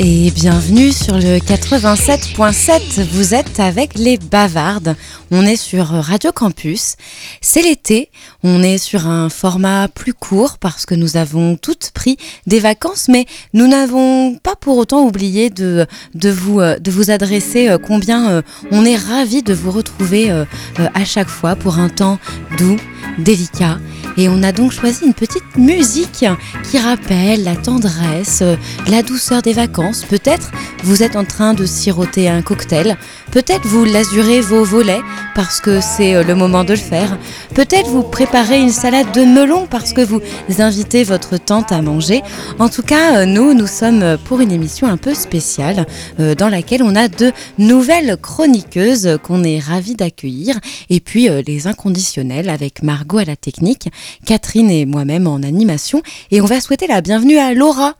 Et bienvenue sur le 87.7. Vous êtes avec les bavardes. On est sur Radio Campus. C'est l'été. On est sur un format plus court parce que nous avons toutes pris des vacances, mais nous n'avons pas pour autant oublié de, de, vous, euh, de vous adresser euh, combien euh, on est ravis de vous retrouver à chaque fois pour un temps doux, délicat. Et on a donc choisi une petite musique qui rappelle la tendresse, la douceur des vacances. Peut-être vous êtes en train de siroter un cocktail. Peut-être vous lasurez vos volets parce que c'est le moment de le faire. Peut-être vous préparez une salade de melon parce que vous invitez votre tante à manger. En tout cas, euh, nous, nous sommes pour une émission un peu spéciale euh, dans laquelle on a de nouvelles chroniqueuses qu'on est ravis d'accueillir. Et puis les inconditionnels avec Margot à la technique, Catherine et moi-même en animation. Et on va souhaiter la bienvenue à Laura,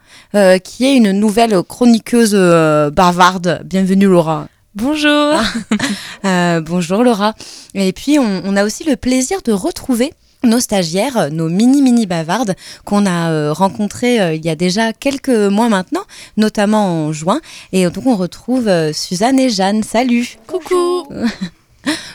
qui est une nouvelle chroniqueuse bavarde. Bienvenue Laura. Bonjour. Ah. Euh, bonjour Laura. Et puis on, a aussi le plaisir de retrouver nos stagiaires, nos mini-mini bavardes qu'on a euh, rencontrées euh, il y a déjà quelques mois maintenant, notamment en juin. Et donc on retrouve Suzanne et Jeanne. Salut. Coucou.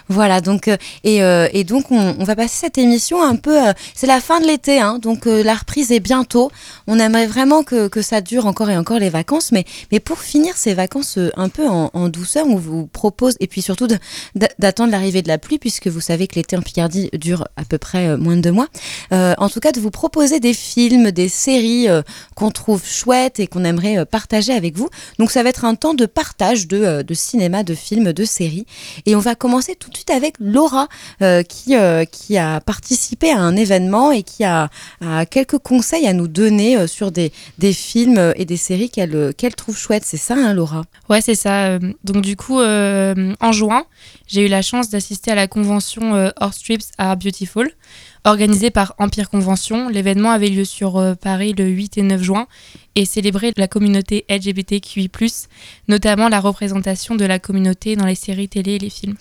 Voilà, donc euh, euh, et, donc on, va passer cette émission un peu. Euh, c'est la fin de l'été, hein, donc la reprise est bientôt. On aimerait vraiment que, ça dure encore et encore les vacances, mais mais pour finir ces vacances un peu en, douceur, on vous propose et puis surtout d'attendre l'arrivée de la pluie, puisque vous savez que l'été en Picardie dure à peu près moins de deux mois. en tout cas, de vous proposer des films, des séries qu'on trouve chouettes et qu'on aimerait partager avec vous. Donc ça va être un temps de partage de, de cinéma, de films, de séries, et on va commencer tout de suite avec Laura euh, qui, euh, qui a participé à un événement et qui a, quelques conseils à nous donner euh, sur des, des films et des séries qu'elle qu'elle trouve chouettes. C'est ça, hein, Laura? Ouais, c'est ça. Donc du coup, en juin, j'ai eu la chance d'assister à la convention Horse Trips Are Beautiful. Organisée par Empire Convention, l'événement avait lieu sur Paris le 8 et 9 juin et célébrait la communauté LGBTQI+, notamment la représentation de la communauté dans les séries télé et les films.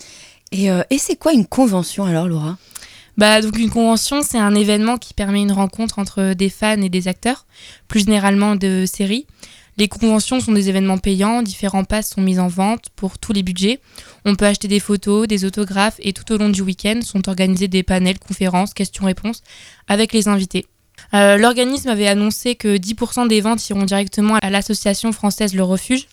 Euh, et, c'est quoi une convention alors, Laura? Bah, donc une convention, c'est un événement qui permet une rencontre entre des fans et des acteurs, plus généralement de séries. Les conventions sont des événements payants, différents passes sont mis en vente pour tous les budgets. On peut acheter des photos, des autographes et tout au long du week-end sont organisés des panels, conférences, questions-réponses avec les invités. Euh, l'organisme avait annoncé que 10% des ventes iront directement à l'association française Le Refuge,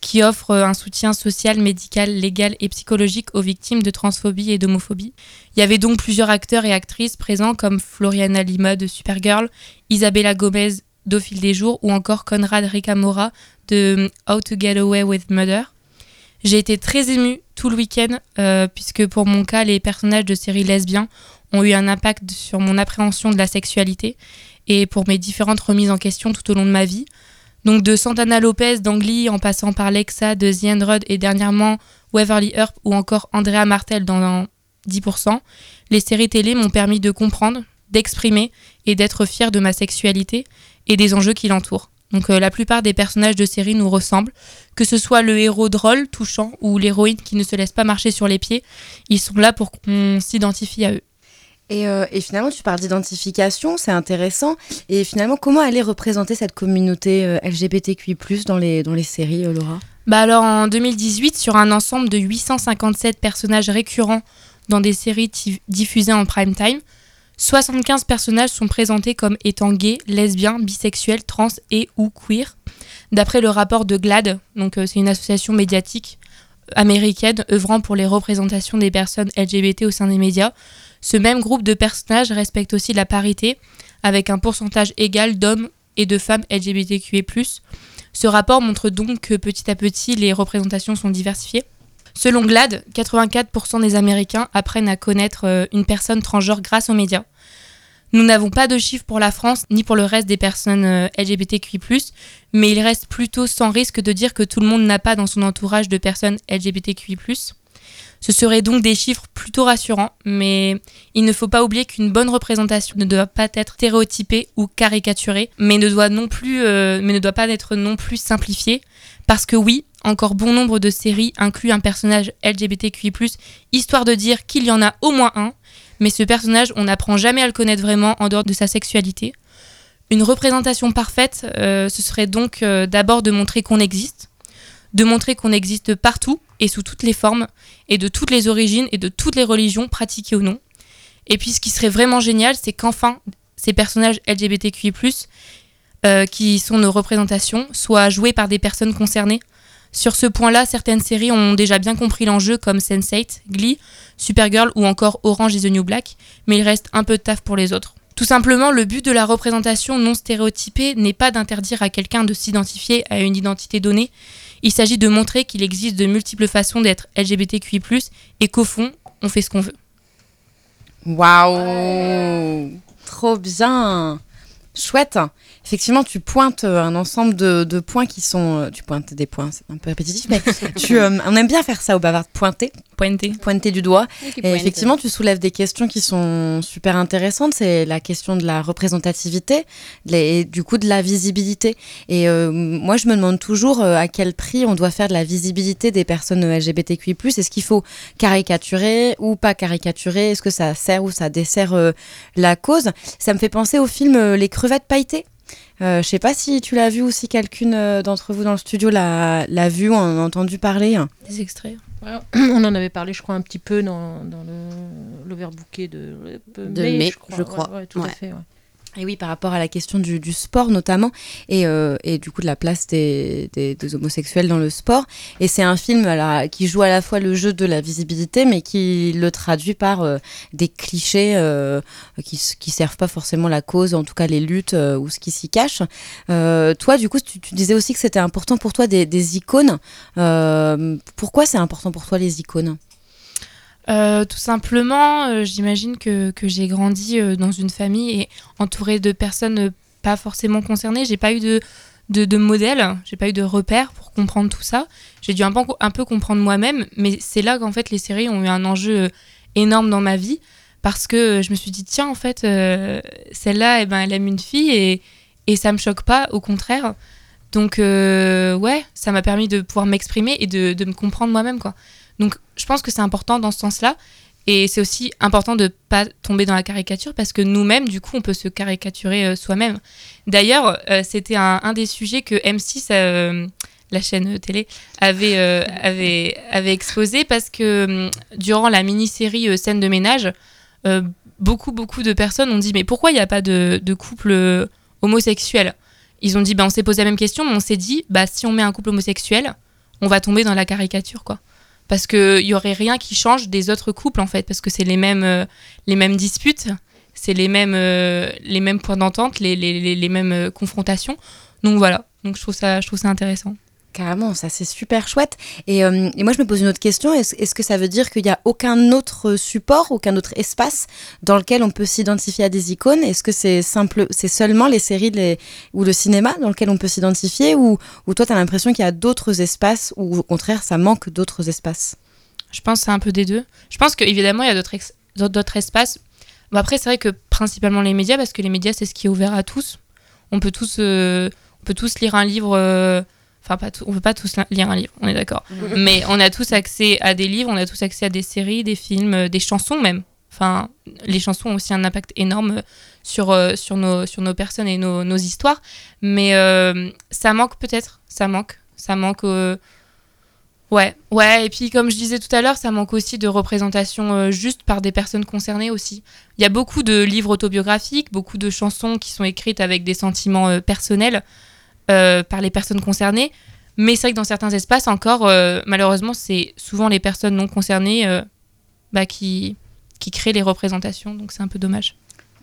qui offre un soutien social, médical, légal et psychologique aux victimes de transphobie et d'homophobie. Il y avait donc plusieurs acteurs et actrices présents comme Floriana Lima de Supergirl, Isabella Gomez d'Au fil des jours ou encore Conrad Ricamora de How to Get Away with Murder. J'ai été très émue tout le week-end euh, puisque pour mon cas, les personnages de séries lesbiens ont eu un impact sur mon appréhension de la sexualité et pour mes différentes remises en question tout au long de ma vie. Donc de Santana Lopez d'Angly en passant par Lexa de The et dernièrement Waverly Earp ou encore Andrea Martel dans 10%, les séries télé m'ont permis de comprendre, d'exprimer et d'être fier de ma sexualité et des enjeux qui l'entourent. Donc euh, la plupart des personnages de séries nous ressemblent, que ce soit le héros drôle, touchant ou l'héroïne qui ne se laisse pas marcher sur les pieds, ils sont là pour qu'on s'identifie à eux. Euh, et, finalement, tu parles d'identification, c'est intéressant. Et finalement, comment aller représenter cette communauté euh, LGBTQI+, dans les, dans les séries, euh, Laura? Bah alors, en 2018, sur un ensemble de 857 personnages récurrents dans des séries diffusées en prime time, 75 personnages sont présentés comme étant gays, lesbiens, bisexuels, trans et ou queer, d'après le rapport de GLAD, donc c'est une association médiatique américaine œuvrant pour les représentations des personnes LGBT au sein des médias. Ce même groupe de personnages respecte aussi la parité, avec un pourcentage égal d'hommes et de femmes LGBTQI. Ce rapport montre donc que petit à petit, les représentations sont diversifiées. Selon GLAD, 84% des Américains apprennent à connaître euh, une personne transgenre grâce aux médias. Nous n'avons pas de chiffres pour la France ni pour le reste des personnes euh, LGBTQI, mais il reste plutôt sans risque de dire que tout le monde n'a pas dans son entourage de personnes LGBTQI. Ce seraient donc des chiffres plutôt rassurants, mais il ne faut pas oublier qu'une bonne représentation ne doit pas être stéréotypée ou caricaturée, mais ne doit, non plus, euh, mais ne doit pas être non plus simplifiée, parce que oui, encore bon nombre de séries incluent un personnage LGBTQI+, histoire de dire qu'il y en a au moins un, mais ce personnage, on n'apprend jamais à le connaître vraiment en dehors de sa sexualité. Une représentation parfaite, ce serait donc d'abord de montrer qu'on existe, de montrer qu'on existe partout et sous toutes les formes, et de toutes les origines et de toutes les religions, pratiquées ou non. Et puis ce qui serait vraiment génial, c'est qu'enfin, ces personnages LGBTQI, euh, qui sont nos représentations, soient joués par des personnes concernées. Sur ce point-là, certaines séries ont déjà bien compris l'enjeu, comme Sense8, Glee, Supergirl ou encore Orange is the New Black, mais il reste un peu de taf pour les autres. Tout simplement, le but de la représentation non stéréotypée n'est pas d'interdire à quelqu'un de s'identifier à une identité donnée, il s'agit de montrer qu'il existe de multiples façons d'être LGBTQI, et qu'au fond, on fait ce qu'on veut. Waouh. Trop bien Chouette effectivement, tu pointes euh, un ensemble de, points qui sont. Euh, tu pointes des points, c'est un peu répétitif, mais tu, euh, on aime bien faire ça au bavard, pointer. Pointer. Pointer du doigt. Et effectivement, tu soulèves des questions qui sont super intéressantes. C'est la question de la représentativité et du coup de la visibilité. Et moi, je me demande toujours à quel prix on doit faire de la visibilité des personnes LGBTQI. Est-ce qu'il faut caricaturer ou pas caricaturer? Est-ce que ça sert ou ça dessert la cause? Ça me fait penser au film Les crevettes pailletées euh, je sais pas si tu l'as vu ou si quelqu'une euh, d'entre vous dans le studio l'a, vu ou en a entendu parler. Des extraits. on en avait parlé, je crois, un petit peu dans, dans le, l'overbooké de, de mai, je crois. tout à fait. Et oui, par rapport à la question du, sport notamment, et, euh, et, du coup de la place des, homosexuels dans le sport. Et c'est un film qui joue à la fois le jeu de la visibilité, mais qui le traduit par euh, des clichés euh, qui, qui servent pas forcément la cause, en tout cas les luttes ou ce qui s'y cache. toi, du coup, tu, disais aussi que c'était important pour toi des icônes. pourquoi c'est important pour toi les icônes? Euh, tout simplement, euh, j'imagine que, que j'ai grandi euh, dans une famille et entourée de personnes pas forcément concernées. J'ai pas eu de, de, modèle, j'ai pas eu de repères pour comprendre tout ça. J'ai dû un peu, un peu comprendre moi-même, mais c'est là qu'en fait les séries ont eu un enjeu énorme dans ma vie parce que je me suis dit tiens en fait celle-là eh ben elle aime une fille et et ça me choque pas au contraire. Donc ouais, ça m'a permis de pouvoir m'exprimer et de, de me comprendre moi-même quoi. Donc je pense que c'est important dans ce sens-là. Et c'est aussi important de pas tomber dans la caricature parce que nous-mêmes, du coup, on peut se caricaturer euh, soi-même. D'ailleurs, euh, c'était un, des sujets que M6, euh, la chaîne télé, avait, exposé parce que durant la mini-série Scène de ménage, beaucoup, beaucoup de personnes ont dit Mais pourquoi il n'y a pas de, de couple homosexuel? Ils ont dit bah, On s'est posé la même question, mais on s'est dit bah, Si on met un couple homosexuel, on va tomber dans la caricature, quoi parce qu'il y aurait rien qui change des autres couples en fait parce que c'est les mêmes euh, les mêmes disputes c'est les mêmes euh, les mêmes points d'entente les, les, les, mêmes euh, confrontations. Donc voilà. Donc je trouve ça je trouve ça intéressant Carrément, ça c'est super chouette. Et, et, moi je me pose une autre question, est-ce est que ça veut dire qu'il n'y a aucun autre support, aucun autre espace dans lequel on peut s'identifier à des icônes? Est-ce que c'est simple, c'est seulement les séries ou le cinéma dans lequel on peut s'identifier? Ou, toi tu as l'impression qu'il y a d'autres espaces ou au contraire ça manque d'autres espaces? Je pense que c'est un peu des deux. Je pense qu'évidemment il y a d'autres, espaces. Bon, après c'est vrai que principalement les médias parce que les médias c'est ce qui est ouvert à tous. On peut tous, euh, on peut tous lire un livre... Euh, Enfin, pas on peut pas tous lire un livre, on est d'accord. Mais on a tous accès à des livres, on a tous accès à des séries, des films, euh, des chansons même. Enfin, les chansons ont aussi un impact énorme sur, euh, sur, nos, sur nos personnes et nos, nos histoires. Mais euh, ça manque peut-être, ça manque. Ça manque. Ouais, ouais. Et puis, comme je disais tout à l'heure, ça manque aussi de représentation juste par des personnes concernées aussi. Il y a beaucoup de livres autobiographiques, beaucoup de chansons qui sont écrites avec des sentiments personnels. Euh, par les personnes concernées. Mais c'est vrai que dans certains espaces encore, euh, malheureusement, c'est souvent les personnes non concernées euh, bah, qui, qui créent les représentations. Donc c'est un peu dommage.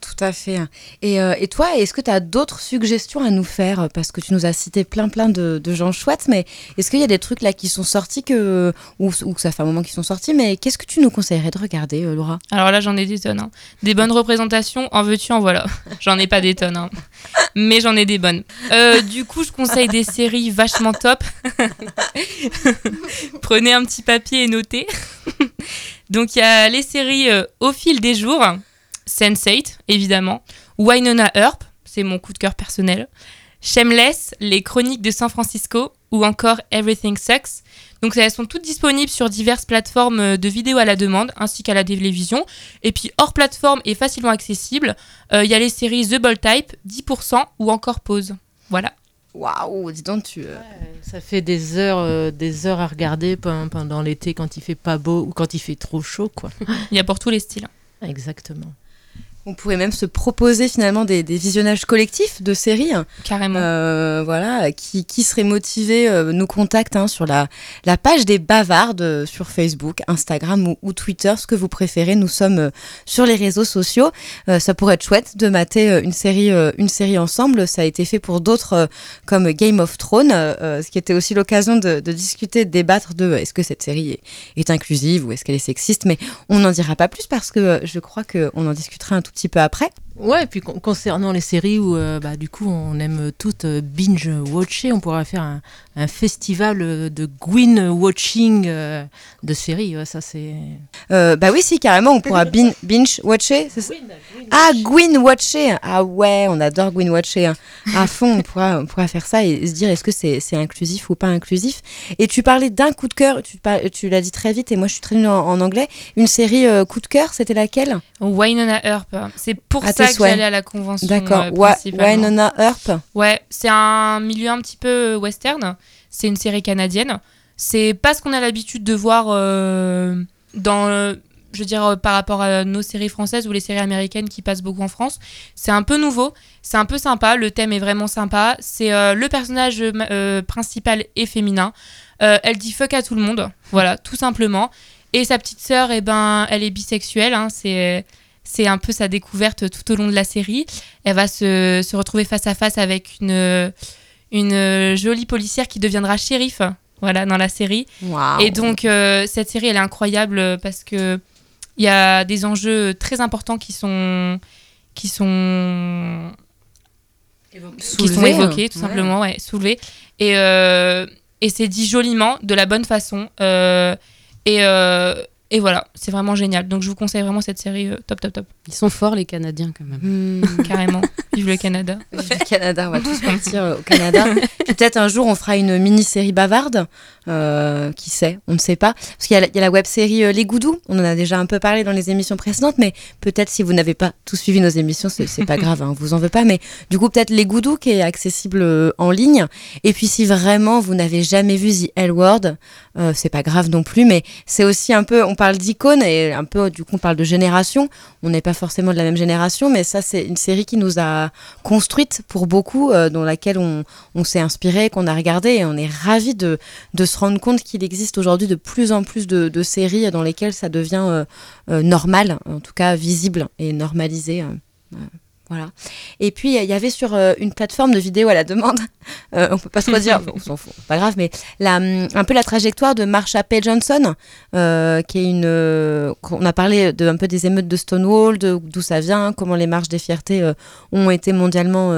Tout à fait. Et, euh, et toi, est-ce que tu as d'autres suggestions à nous faire? Parce que tu nous as cité plein plein de, gens chouettes, mais est-ce qu'il y a des trucs là qui sont sortis que, ou, ou que ça fait un moment qu'ils sont sortis, mais qu'est-ce que tu nous conseillerais de regarder, euh, Laura? Alors là, j'en ai des tonnes. Hein. Des bonnes représentations, en veux-tu, en voilà. J'en ai pas des tonnes, hein. mais j'en ai des bonnes. Euh, du coup, je conseille des séries vachement top. Prenez un petit papier et notez. Donc il y a les séries Au fil des jours Sense8, évidemment. Wynonna Earp, c'est mon coup de cœur personnel. Shameless, Les Chroniques de San Francisco, ou encore Everything Sucks. Donc elles sont toutes disponibles sur diverses plateformes euh, de vidéos à la demande ainsi qu'à la télévision. Et puis hors plateforme et facilement accessible, euh, il y a les séries The Bold Type, 10% ou encore Pause. Voilà. Waouh, dis donc tu. euh, Ça fait des heures, euh, des heures à regarder pen- pendant l'été quand il fait pas beau ou quand il fait trop chaud, quoi. Il y a pour tous les styles. Exactement. On pourrait même se proposer finalement des, des visionnages collectifs de séries. Carrément. Euh, voilà, qui, qui serait motivé euh, nous contacte hein, sur la, la page des bavardes euh, sur Facebook, Instagram ou, ou Twitter, ce que vous préférez. Nous sommes euh, sur les réseaux sociaux. Euh, ça pourrait être chouette de mater une série, une série ensemble. Ça a été fait pour d'autres euh, comme Game of Thrones, ce qui était aussi l'occasion de, de discuter, de débattre de est-ce que cette série est, est inclusive ou est-ce qu'elle est sexiste. Mais on n'en dira pas plus parce que je crois qu'on en discutera un tout petit peu après. Ouais, et puis con- concernant les séries où euh, bah, du coup on aime toutes euh, binge-watcher, on pourrait faire un, un festival euh, de Gwyn-watching euh, de séries. Ouais, ça c'est. Euh, bah oui, si, carrément, on pourra bin- binge-watcher. c'est ça? Ah, Gwyn Watcher Ah ouais, on adore Gwyn Watcher. hein. À fond, on pourra, on pourra faire ça et se dire est-ce que c'est c'est inclusif ou pas inclusif? Et tu parlais d'un coup de cœur, tu, l'as dit très vite et moi je suis très nulle en, en anglais. Une série euh, coup de cœur, c'était laquelle? Wynonna Earp. C'est pour À ça tes que j'allais à la convention. D'accord. euh. Wynonna Earp. Ouais, c'est un milieu un petit peu western. C'est une série canadienne. C'est pas ce qu'on a l'habitude de voir euh, dans, euh, je veux dire, euh, par rapport à nos séries françaises ou les séries américaines qui passent beaucoup en France. C'est un peu nouveau, c'est un peu sympa. Le thème est vraiment sympa. C'est euh, le personnage euh, principal est féminin. Euh, elle dit fuck à tout le monde, voilà, tout simplement. Et sa petite sœur, eh ben, elle est bisexuelle. hein, c'est c'est un peu sa découverte tout au long de la série. Elle va se, se retrouver face à face avec une, une jolie policière qui deviendra shérif voilà, dans la série. Et donc, euh, cette série, elle est incroyable parce que il y a des enjeux très importants qui sont, qui sont, qui sont évoqués, tout ouais. simplement, ouais, soulevés. Et, euh, et c'est dit joliment, de la bonne façon. euh, et, et voilà, c'est vraiment génial. Donc, je vous conseille vraiment cette série euh, top, top, top. Ils sont forts, les Canadiens, quand même. Hmm. Carrément. Vive le Canada. Vive le Canada, on va tous partir euh, au Canada. Peut-être un jour on fera une mini-série bavarde. Euh, qui sait, on ne sait pas. Parce qu'il y a la, il y a la web-série euh, Les Goudous, on en a déjà un peu parlé dans les émissions précédentes, mais peut-être si vous n'avez pas tout suivi nos émissions, c'est c'est pas grave, hein, on vous en veut pas. Mais du coup, peut-être Les Goudous qui est accessible euh, en ligne. Et puis si vraiment vous n'avez jamais vu The L Word, euh, c'est pas grave non plus, mais c'est aussi un peu, on parle d'icône et un peu, du coup, on parle de génération. On n'est pas forcément de la même génération, mais ça, c'est une série qui nous a construite pour beaucoup, euh, dans laquelle on, on s'est inspiré, qu'on a regardé, et on est ravis de, se rendre compte qu'il existe aujourd'hui de plus en plus de, séries dans lesquelles ça devient euh, euh, normal, en tout cas visible et normalisé. Voilà. Et puis, il y avait sur euh, une plateforme de vidéo à la demande, euh, on peut pas trop dire, on s'en fout, pas grave, mais la, un peu la trajectoire de Marsha P. Johnson, euh, qui est une. on a parlé de, un peu des émeutes de Stonewall, de- d'où ça vient, comment les marches des fiertés ont été mondialement.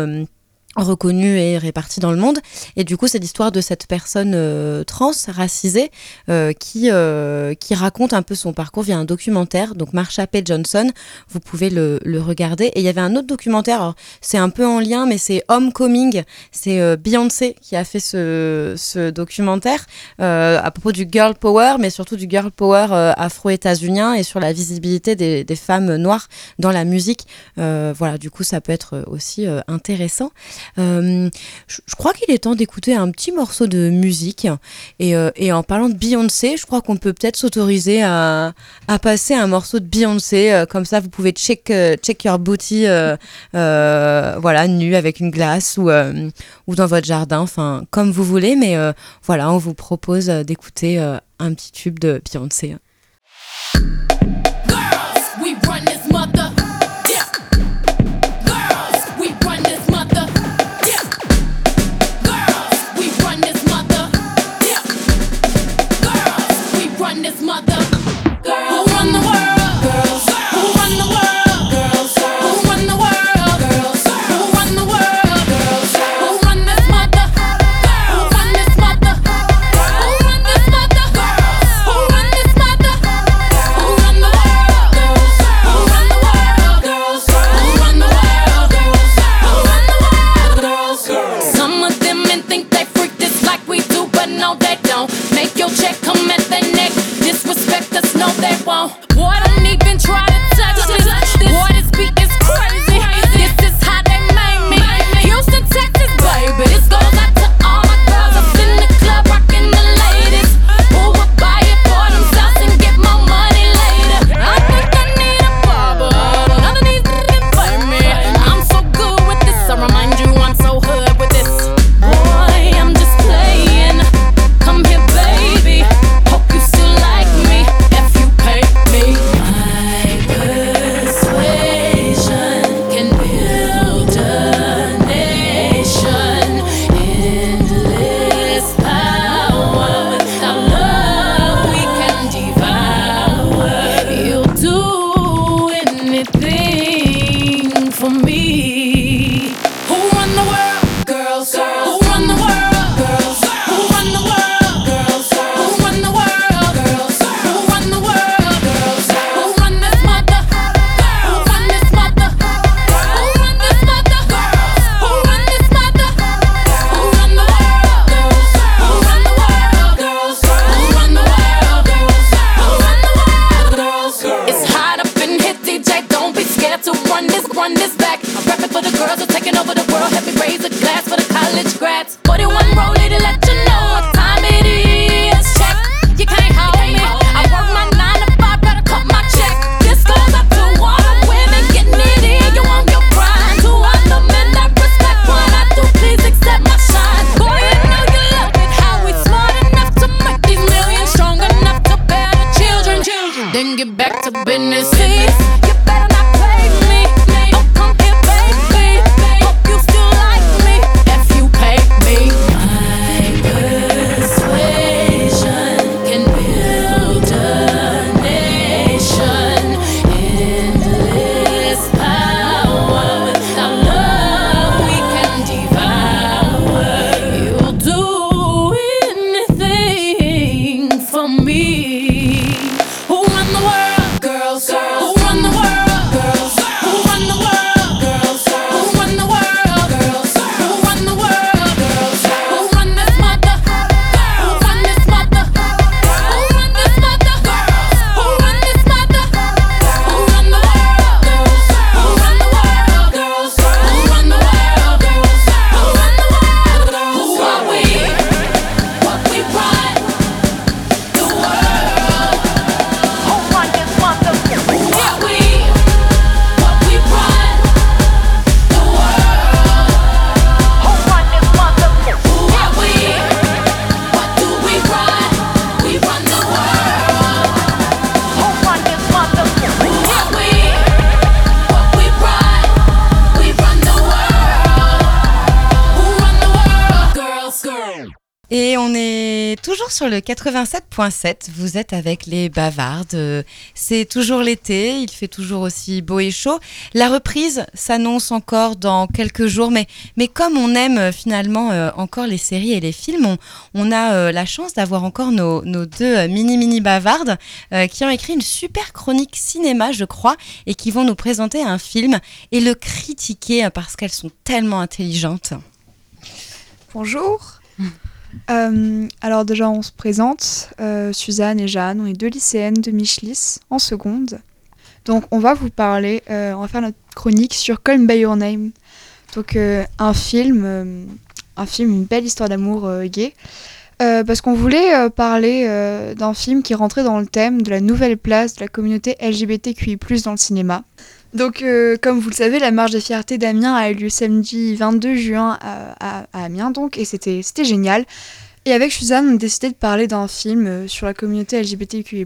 Reconnues et réparties dans le monde. Et du coup c'est l'histoire de cette personne euh, trans racisée euh, qui euh, qui raconte un peu son parcours via un documentaire. Donc Marsha P. Johnson vous pouvez le, le regarder. Et il y avait un autre documentaire. C'est un peu en lien mais c'est Homecoming. C'est euh, Beyoncé qui a fait ce, ce documentaire euh, à propos du girl power, mais surtout du girl power afro-états-unien et sur la visibilité des, des femmes noires dans la musique. Voilà, du coup, ça peut être aussi intéressant. Euh, je, crois qu'il est temps d'écouter un petit morceau de musique. Et, euh, en parlant de Beyoncé, je crois qu'on peut peut-être s'autoriser à, passer un morceau de Beyoncé. euh, comme ça, vous pouvez check, check your booty, voilà, nu avec une glace ou, ou dans votre jardin, enfin, comme vous voulez. Mais voilà, on vous propose d'écouter un petit tube de Beyoncé. Et on est toujours sur le 87.7. Vous êtes avec les bavardes. C'est toujours l'été. Il fait toujours aussi beau et chaud. La reprise s'annonce encore dans quelques jours. Mais, mais comme on aime euh, finalement euh, encore les séries et les films, on, a euh, la chance d'avoir encore nos, nos deux mini-mini bavardes qui ont écrit une super chronique cinéma, je crois, et qui vont nous présenter un film et le critiquer parce qu'elles sont tellement intelligentes. Bonjour. Euh, alors déjà, on se présente. Euh, Suzanne et Jeanne, on est deux lycéennes de Michelis en seconde. Donc on va vous parler, euh, on va faire notre chronique sur Call Me By Your Name. Donc un film, un film, une belle histoire d'amour gay. Parce qu'on voulait parler d'un film qui rentrait dans le thème de la nouvelle place de la communauté LGBTQI+, dans le cinéma. Donc, euh, comme vous le savez, la marche des fiertés d'Amiens a eu lieu samedi 22 juin à, à- à Amiens, donc, et c'était génial. Et avec Suzanne, on a décidé de parler d'un film euh, sur la communauté LGBTQI+.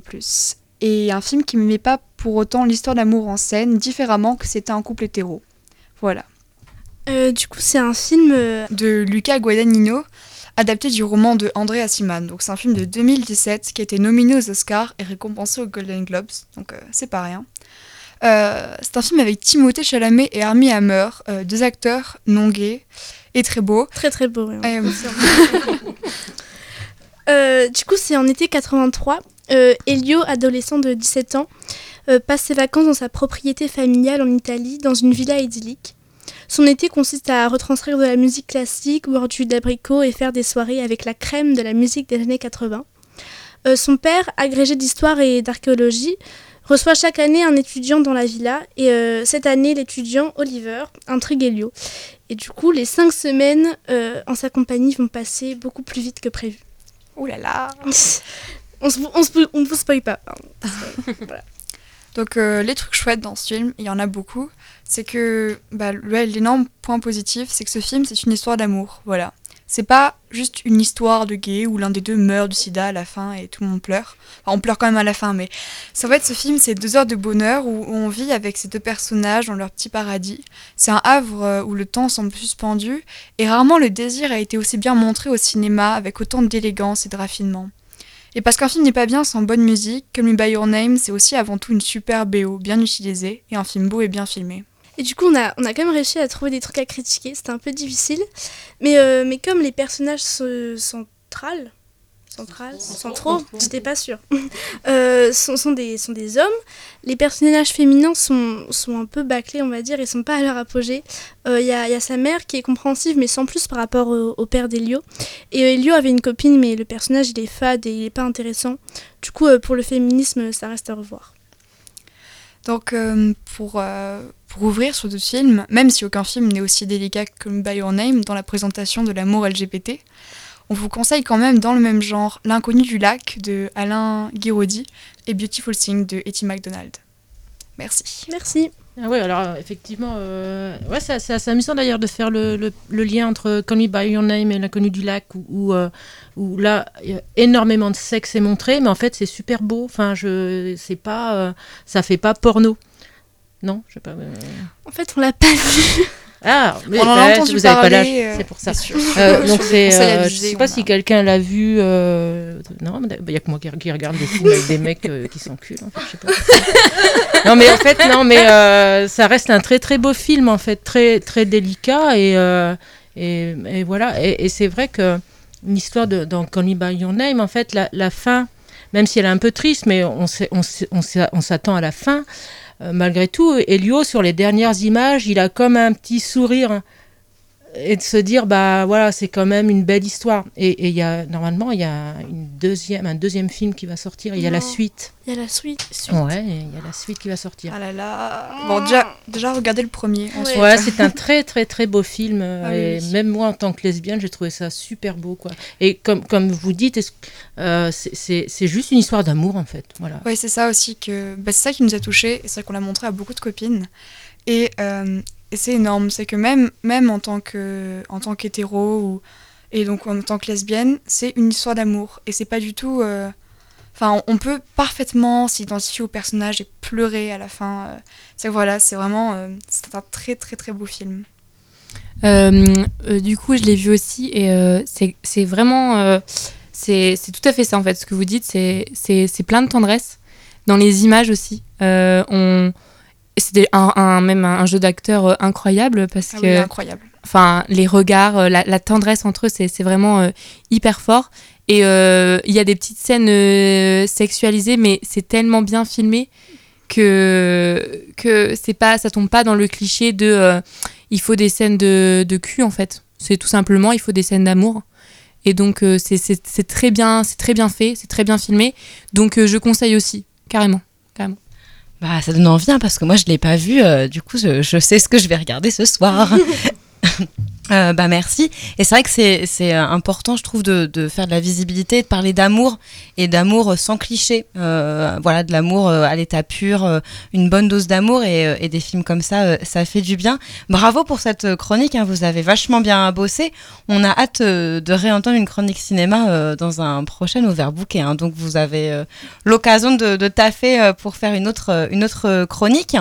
Et un film qui ne met pas pour autant l'histoire d'amour en scène, différemment que c'était un couple hétéro. Voilà. Euh, du coup, c'est un film. De Luca Guadagnino, adapté du roman de André Assiman. Donc c'est un film de 2017 qui a été nominé aux Oscars et récompensé aux Golden Globes, donc euh, c'est pas rien. Euh, c'est un film avec Timothée Chalamet et Armie Hammer, euh, deux acteurs non gays et très beaux. très très beau. ouais. Euh, du coup, c'est en été 83. Euh, Elio, adolescent de 17 ans, passe ses vacances dans sa propriété familiale en Italie, dans une villa idyllique. Son été consiste à retranscrire de la musique classique, boire du d'abricot et faire des soirées avec la crème de la musique des années 80. Euh, son père, agrégé d'histoire et d'archéologie, reçoit chaque année un étudiant dans la villa et euh, cette année l'étudiant Oliver intrigue Elio. Et du coup, les cinq semaines euh, en sa compagnie vont passer beaucoup plus vite que prévu. Ouh là là on on vous spoil pas. Donc euh, les trucs chouettes dans ce film, il y en a beaucoup, c'est que bah, l'énorme point positif, c'est que ce film, c'est une histoire d'amour, voilà. C'est pas juste une histoire de gay où l'un des deux meurt du sida à la fin et tout le monde pleure. Enfin, on pleure quand même à la fin, mais c'est en fait ce film, c'est deux heures de bonheur où on vit avec ces deux personnages dans leur petit paradis. C'est un havre euh, où le temps semble suspendu et rarement le désir a été aussi bien montré au cinéma avec autant d'élégance et de raffinement. Et parce qu'un film n'est pas bien sans bonne musique, comme Me By Your Name, c'est aussi avant tout une super BO bien utilisée et un film beau et bien filmé. Et du coup, on a, on a quand même réussi à trouver des trucs à critiquer. C'était un peu difficile. Mais, euh, mais comme les personnages se- centrales, centrales, centraux, j'étais pas sûre, euh, sont, sont, des, sont des hommes, les personnages féminins sont, sont un peu bâclés, on va dire, ils sont pas à leur apogée. Euh, Il y, a, il y a sa mère qui est compréhensive, mais sans plus par rapport au, au père d'Elio. Et euh, Elio avait une copine, mais le personnage, il est fade et il est pas intéressant. Du coup, euh, pour le féminisme, ça reste à revoir. Donc euh, pour, euh, pour ouvrir sur d'autres films, même si aucun film n'est aussi délicat que By Your Name dans la présentation de l'amour LGBT, on vous conseille quand même dans le même genre L'inconnu du lac de Alain Guiraudy et Beautiful Thing de Etty McDonald. Merci. Merci. Ah ouais, alors euh, effectivement, euh, ouais, c'est assez amusant d'ailleurs de faire le, le- le lien entre Call Me By Your Name et L'inconnu du lac, où, où, euh, où là, il y a énormément de sexe est montré, mais en fait, c'est super beau. Enfin, je, c'est pas, euh, ça fait pas porno. Non, je sais pas. euh. En fait, on l'a pas vu. Ah, mais On en a entendu vous avez pas parler, l'âge, euh, c'est pour ça. Euh, donc c'est, euh, je sais pas si quelqu'un l'a vu. euh, Non, il y a que moi qui, qui regarde des films avec des mecs euh, qui s'enculent. En fait, pas. non, mais en fait, non, mais ça reste un très très beau film en fait, très très délicat et et, et voilà. Et, et c'est vrai que une histoire de dans Call Me by Your Name, en fait, la, la fin, même si elle est un peu triste, mais on s'attend à la fin. Euh, malgré tout, Elio sur les dernières images, il a comme un petit sourire et de se dire bah voilà c'est quand même une belle histoire et il y a normalement il y a une deuxième un deuxième film qui va sortir il y a la suite Il y a la suite. suite. ouais il y a la suite qui va sortir Ah là là. Bon, déjà, déjà regardez le premier. ouais c'est un très très très beau film euh, Ah et oui. même moi en tant que lesbienne j'ai trouvé ça super beau quoi et comme comme vous dites euh, c'est- c'est juste une histoire d'amour en fait voilà Ouais, c'est ça aussi que. Bah, c'est ça qui nous a touchés et c'est vrai qu'on l'a montré à beaucoup de copines. Et, euh, c'est énorme. C'est que même, même en tant que en tant qu'hétéro ou et donc en tant que lesbienne, c'est une histoire d'amour. Et c'est pas du tout. euh, Enfin, on, peut parfaitement s'identifier au personnage et pleurer à la fin. euh. C'est voilà, c'est vraiment. euh, c'est un très très très beau film. Euh, du coup, je l'ai vu aussi et c'est vraiment. c'est tout à fait ça en fait. Ce que vous dites, c'est plein de tendresse. Dans les images aussi. On... C'était un, un- même un jeu d'acteur euh, incroyable parce Ah que incroyable. enfin les regards, euh, la, la tendresse entre eux, c'est vraiment euh, hyper fort. Et euh, il y a des petites scènes euh, sexualisées, mais c'est tellement bien filmé que que c'est pas, ça tombe pas dans le cliché de il faut des scènes de, de cul en fait. C'est tout simplement il faut des scènes d'amour. Et donc c'est- très bien, c'est très bien fait, c'est très bien filmé. Donc je conseille aussi carrément. Bah, ça donne envie, hein, parce que moi, je ne l'ai pas vu. euh, du coup, je, je sais ce que je vais regarder ce soir. Euh, bah merci. Et c'est vrai que c'est euh, important, je trouve, de, de faire de la visibilité, de parler d'amour et d'amour sans cliché. Euh, voilà, de l'amour euh, à l'état pur, euh, une bonne dose d'amour et, euh, des films comme ça, euh, ça fait du bien. Bravo pour cette euh, chronique, hein, vous avez vachement bien bossé. On a hâte euh, de réentendre une chronique cinéma euh, dans un prochain Overbook. Hein, donc vous avez euh, l'occasion de, de taffer euh, pour faire une autre, euh, une autre euh, chronique.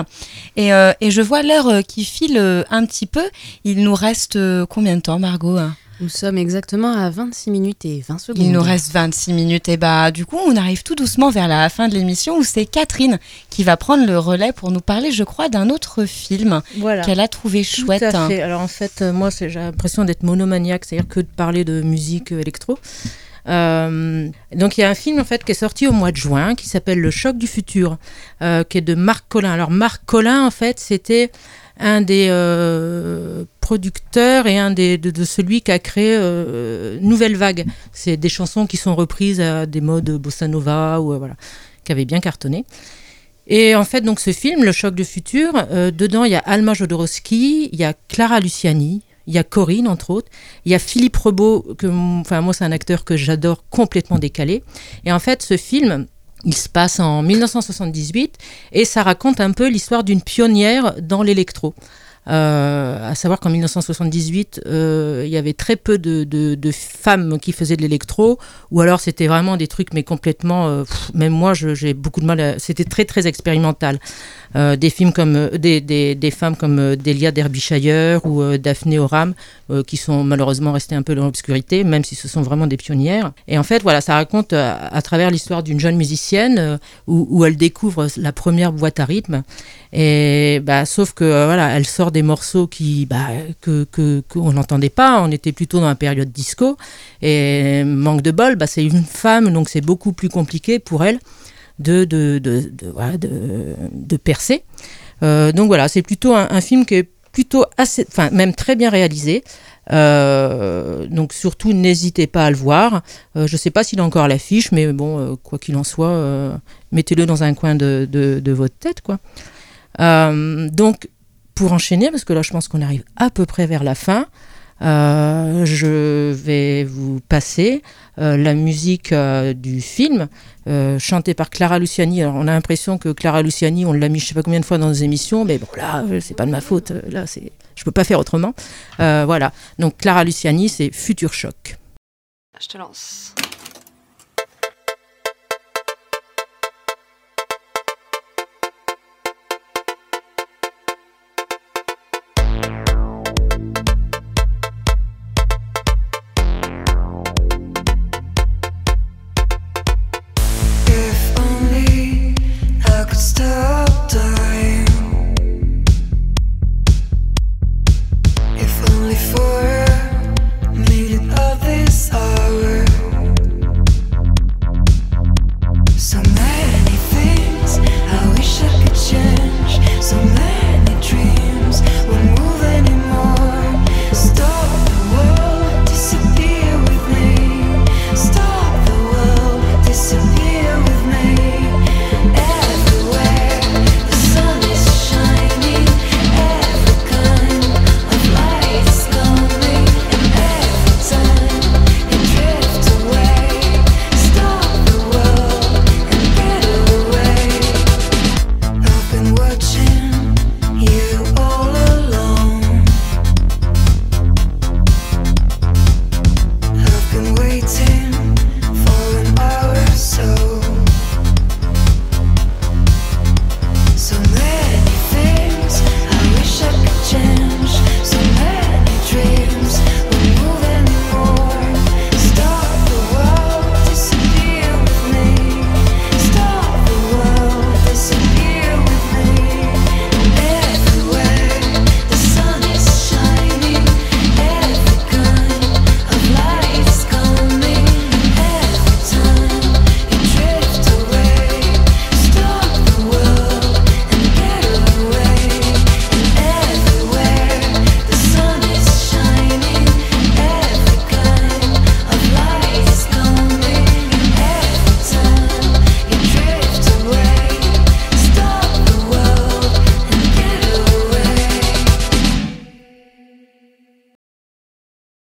Et, euh, et je vois l'heure euh, qui file euh, un petit peu. Il nous reste combien de temps, Margot hein Nous sommes exactement à 26 minutes et 20 secondes. Il nous reste 26 minutes. Et bah, du coup, on arrive tout doucement vers la fin de l'émission où c'est Catherine qui va prendre le relais pour nous parler, je crois, d'un autre film voilà qu'elle a trouvé Tout chouette. à fait. Alors en fait, euh, moi, j'ai l'impression d'être monomaniaque, c'est-à-dire que de parler de musique euh, électro. Euh, donc il y a un film en fait qui est sorti au mois de juin qui s'appelle Le choc du futur, euh, qui est de Marc Collin. Alors Marc Collin en fait c'était un des euh, producteurs et un des, de, celui qui a créé euh, Nouvelle Vague. C'est des chansons qui sont reprises à des modes bossa nova ou euh, voilà, qui avaient bien cartonné. Et en fait, donc ce film, Le choc du futur, dedans il y a Alma Jodorowsky, il y a Clara Luciani, il y a Corinne entre autres, il y a Philippe Rebaud, que enfin moi c'est un acteur que j'adore complètement décalé. Et en fait, ce film, il se passe en 1978 et ça raconte un peu l'histoire d'une pionnière dans l'électro. Euh, à savoir qu'en 1978, euh, il y avait très peu de, femmes qui faisaient de l'électro, ou alors c'était vraiment des trucs, mais complètement. euh, même moi, j'ai beaucoup de mal. à- C'était très très expérimental. Des films comme des, des, femmes comme Delia Derbyshire ou Daphné Oram, qui sont malheureusement restées un peu dans l'obscurité, même si ce sont vraiment des pionnières. Et en fait, voilà, ça raconte à travers l'histoire d'une jeune musicienne où, où elle découvre la première boîte à rythme. Et bah, sauf que voilà, elle sort des morceaux qui bah, que qu'on n'entendait pas. On était plutôt dans la période disco. Et manque de bol, bah, c'est une femme, donc c'est beaucoup plus compliqué pour elle de de de, voilà, de- de percer. Euh, donc voilà, c'est plutôt un, film qui est plutôt assez, enfin même très bien réalisé. Euh, donc surtout n'hésitez pas à le voir. Euh, je ne sais pas s'il a encore l'affiche, mais bon, quoi qu'il en soit, mettez-le dans un coin de, de- de votre tête, quoi. Donc pour enchaîner, parce que là je pense qu'on arrive à peu près vers la fin. Euh, je vais vous passer euh, la musique euh, du film chantée par Clara Luciani. Alors on a l'impression que Clara Luciani, on l'a mis je sais pas combien de fois dans nos émissions, mais bon là, c'est pas de ma faute. Là, c'est, je peux pas faire autrement. Voilà. Donc Clara Luciani, c'est Futur Choc. Je te lance. before.